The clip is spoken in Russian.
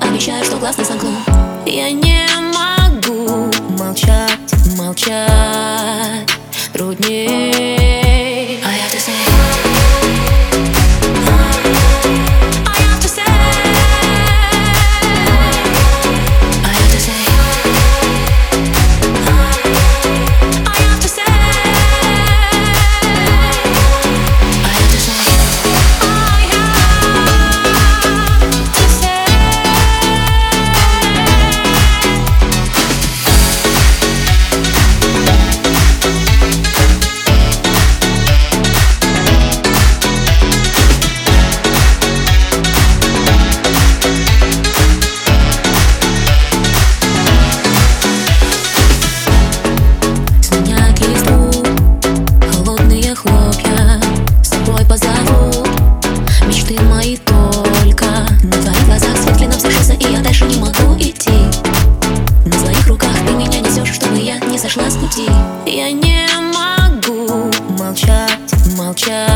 Обещаю, что глаз не сомкну. Я не могу молчать, молчать. Труднее я не могу. Молчать, молчать.